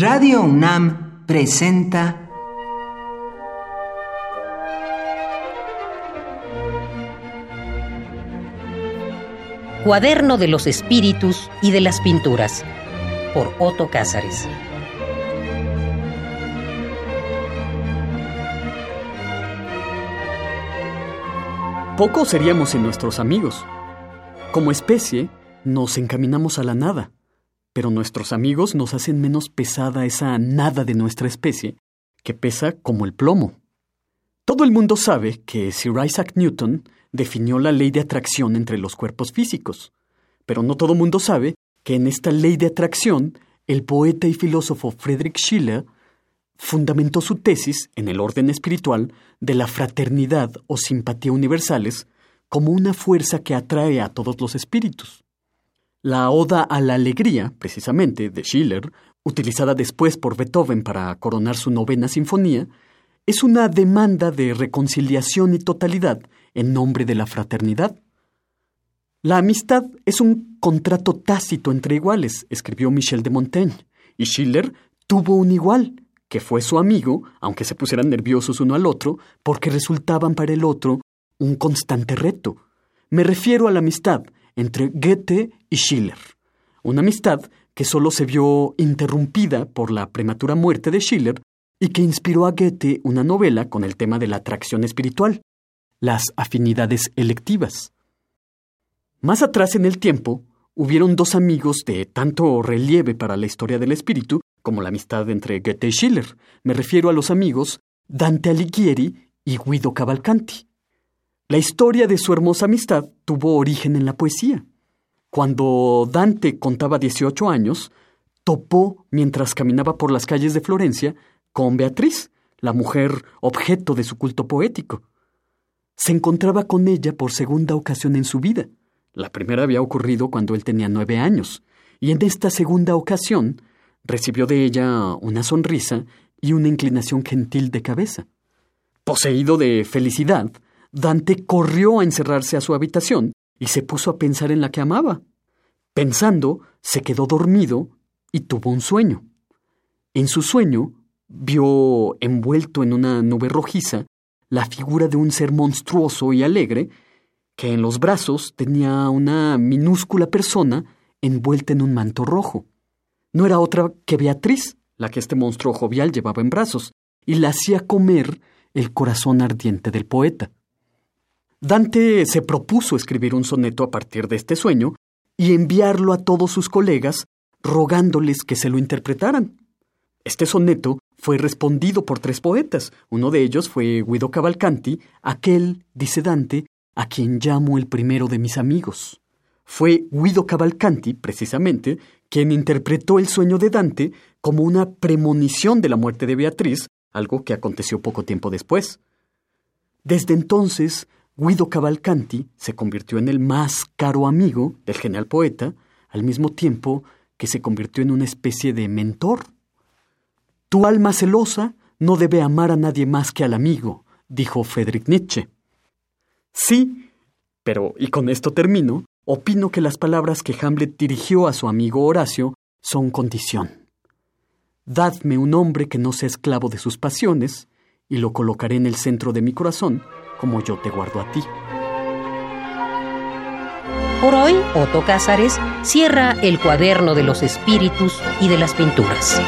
Radio UNAM presenta Cuaderno de los Espíritus y de las Pinturas por Otto Cázares. Pocos seríamos en nuestros amigos. Como especie, nos encaminamos a la nada, pero nuestros amigos nos hacen menos pesada esa nada de nuestra especie, que pesa como el plomo. Todo el mundo sabe que Sir Isaac Newton definió la ley de atracción entre los cuerpos físicos, pero no todo el mundo sabe que en esta ley de atracción el poeta y filósofo Friedrich Schiller fundamentó su tesis en el orden espiritual de la fraternidad o simpatía universales como una fuerza que atrae a todos los espíritus. La Oda a la Alegría, precisamente, de Schiller, utilizada después por Beethoven para coronar su novena sinfonía, es una demanda de reconciliación y totalidad en nombre de la fraternidad. La amistad es un contrato tácito entre iguales, escribió Michel de Montaigne, y Schiller tuvo un igual, que fue su amigo, aunque se pusieran nerviosos uno al otro, porque resultaban para el otro un constante reto. Me refiero a la amistad entre Goethe y Schiller. Una amistad que solo se vio interrumpida por la prematura muerte de Schiller y que inspiró a Goethe una novela con el tema de la atracción espiritual, las afinidades electivas. Más atrás en el tiempo, hubieron dos amigos de tanto relieve para la historia del espíritu como la amistad entre Goethe y Schiller. Me refiero a los amigos Dante Alighieri y Guido Cavalcanti. La historia de su hermosa amistad tuvo origen en la poesía. Cuando Dante contaba 18 años, topó, mientras caminaba por las calles de Florencia, con Beatriz, la mujer objeto de su culto poético. Se encontraba con ella por segunda ocasión en su vida. La primera había ocurrido cuando él tenía nueve años, y en esta segunda ocasión recibió de ella una sonrisa y una inclinación gentil de cabeza. Poseído de felicidad, Dante corrió a encerrarse a su habitación y se puso a pensar en la que amaba. Pensando, se quedó dormido y tuvo un sueño. En su sueño, vio envuelto en una nube rojiza la figura de un ser monstruoso y alegre, que en los brazos tenía una minúscula persona envuelta en un manto rojo. No era otra que Beatriz, la que este monstruo jovial llevaba en brazos, y la hacía comer el corazón ardiente del poeta. Dante se propuso escribir un soneto a partir de este sueño y enviarlo a todos sus colegas, rogándoles que se lo interpretaran. Este soneto fue respondido por tres poetas. Uno de ellos fue Guido Cavalcanti, aquel, dice Dante, a quien llamo el primero de mis amigos. Fue Guido Cavalcanti, precisamente, quien interpretó el sueño de Dante como una premonición de la muerte de Beatriz, algo que aconteció poco tiempo después. Desde entonces, Guido Cavalcanti se convirtió en el más caro amigo del genial poeta, al mismo tiempo que se convirtió en una especie de mentor. Tu alma celosa no debe amar a nadie más que al amigo, dijo Friedrich Nietzsche. Sí, pero, y con esto termino, opino que las palabras que Hamlet dirigió a su amigo Horacio son condición. Dadme un hombre que no sea esclavo de sus pasiones, y lo colocaré en el centro de mi corazón, como yo te guardo a ti. Por hoy, Otto Cázares cierra el cuaderno de los espíritus y de las pinturas.